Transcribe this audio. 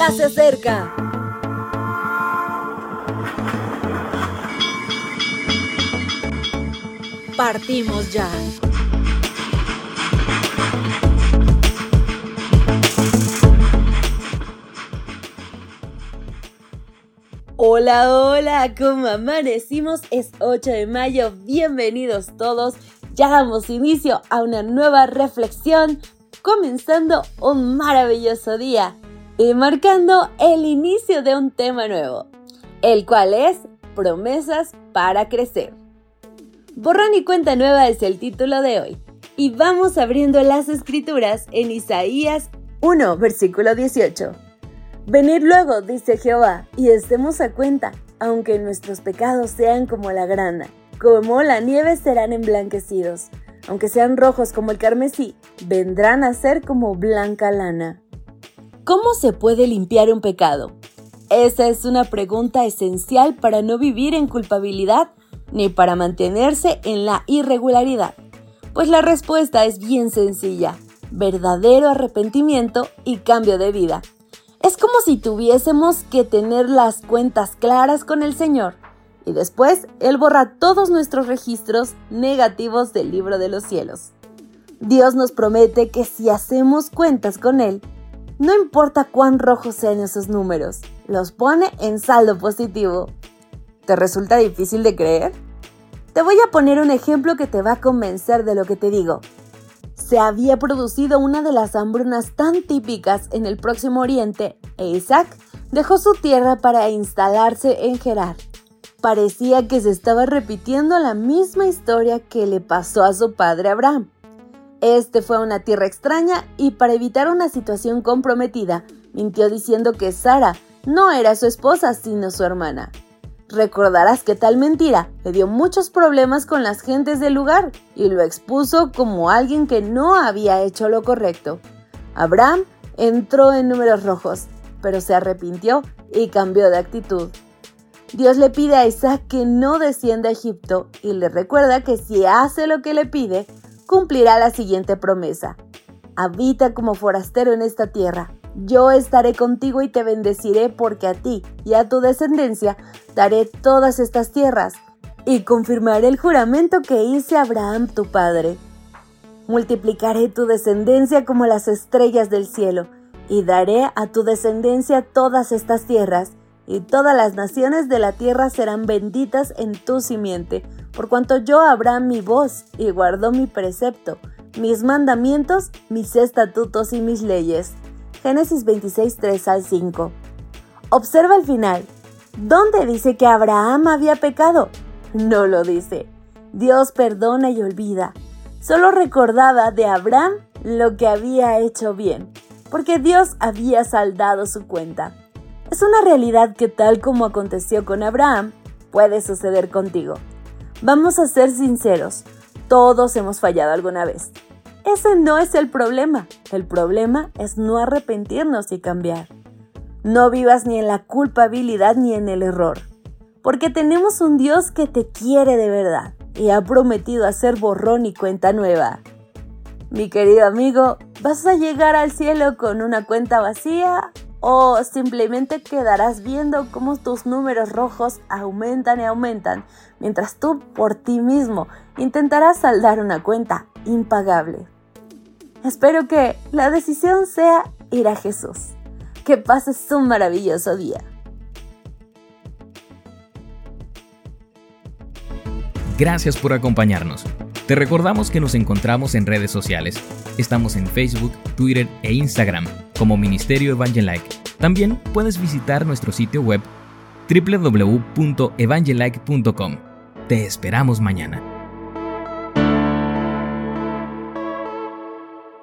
ya se acerca. Partimos ya. Hola, hola, ¿cómo amanecimos? Es 8 de mayo, bienvenidos todos. Ya damos inicio a una nueva reflexión, comenzando un maravilloso día y marcando el inicio de un tema nuevo, el cual es promesas para crecer. Borrón y cuenta nueva es el título de hoy y vamos abriendo las escrituras en Isaías 1, versículo 18. Venid luego, dice Jehová, y estemos a cuenta, aunque nuestros pecados sean como la grana, como la nieve serán emblanquecidos, aunque sean rojos como el carmesí, vendrán a ser como blanca lana. ¿Cómo se puede limpiar un pecado? Esa es una pregunta esencial para no vivir en culpabilidad ni para mantenerse en la irregularidad. Pues la respuesta es bien sencilla, verdadero arrepentimiento y cambio de vida. Es como si tuviésemos que tener las cuentas claras con el Señor y después Él borra todos nuestros registros negativos del libro de los cielos. Dios nos promete que si hacemos cuentas con Él, no importa cuán rojos sean esos números, los pone en saldo positivo. ¿Te resulta difícil de creer? Te voy a poner un ejemplo que te va a convencer de lo que te digo se había producido una de las hambrunas tan típicas en el próximo Oriente e Isaac dejó su tierra para instalarse en Gerar. Parecía que se estaba repitiendo la misma historia que le pasó a su padre Abraham. Este fue a una tierra extraña y para evitar una situación comprometida, mintió diciendo que Sara no era su esposa sino su hermana. Recordarás que tal mentira le dio muchos problemas con las gentes del lugar y lo expuso como alguien que no había hecho lo correcto. Abraham entró en números rojos, pero se arrepintió y cambió de actitud. Dios le pide a Isaac que no descienda a Egipto y le recuerda que si hace lo que le pide, cumplirá la siguiente promesa. Habita como forastero en esta tierra yo estaré contigo y te bendeciré porque a ti y a tu descendencia daré todas estas tierras y confirmaré el juramento que hice a Abraham tu padre. Multiplicaré tu descendencia como las estrellas del cielo y daré a tu descendencia todas estas tierras y todas las naciones de la tierra serán benditas en tu simiente, por cuanto yo Abraham mi voz y guardó mi precepto, mis mandamientos, mis estatutos y mis leyes. Génesis 26, 3 al 5. Observa el final. ¿Dónde dice que Abraham había pecado? No lo dice. Dios perdona y olvida. Solo recordaba de Abraham lo que había hecho bien, porque Dios había saldado su cuenta. Es una realidad que tal como aconteció con Abraham, puede suceder contigo. Vamos a ser sinceros, todos hemos fallado alguna vez. Ese no es el problema. El problema es no arrepentirnos y cambiar. No vivas ni en la culpabilidad ni en el error. Porque tenemos un Dios que te quiere de verdad y ha prometido hacer borrón y cuenta nueva. Mi querido amigo, ¿vas a llegar al cielo con una cuenta vacía o simplemente quedarás viendo cómo tus números rojos aumentan y aumentan mientras tú por ti mismo intentarás saldar una cuenta impagable? Espero que la decisión sea ir a Jesús. Que pases un maravilloso día. Gracias por acompañarnos. Te recordamos que nos encontramos en redes sociales. Estamos en Facebook, Twitter e Instagram como Ministerio Evangelike. También puedes visitar nuestro sitio web www.evangelike.com. Te esperamos mañana.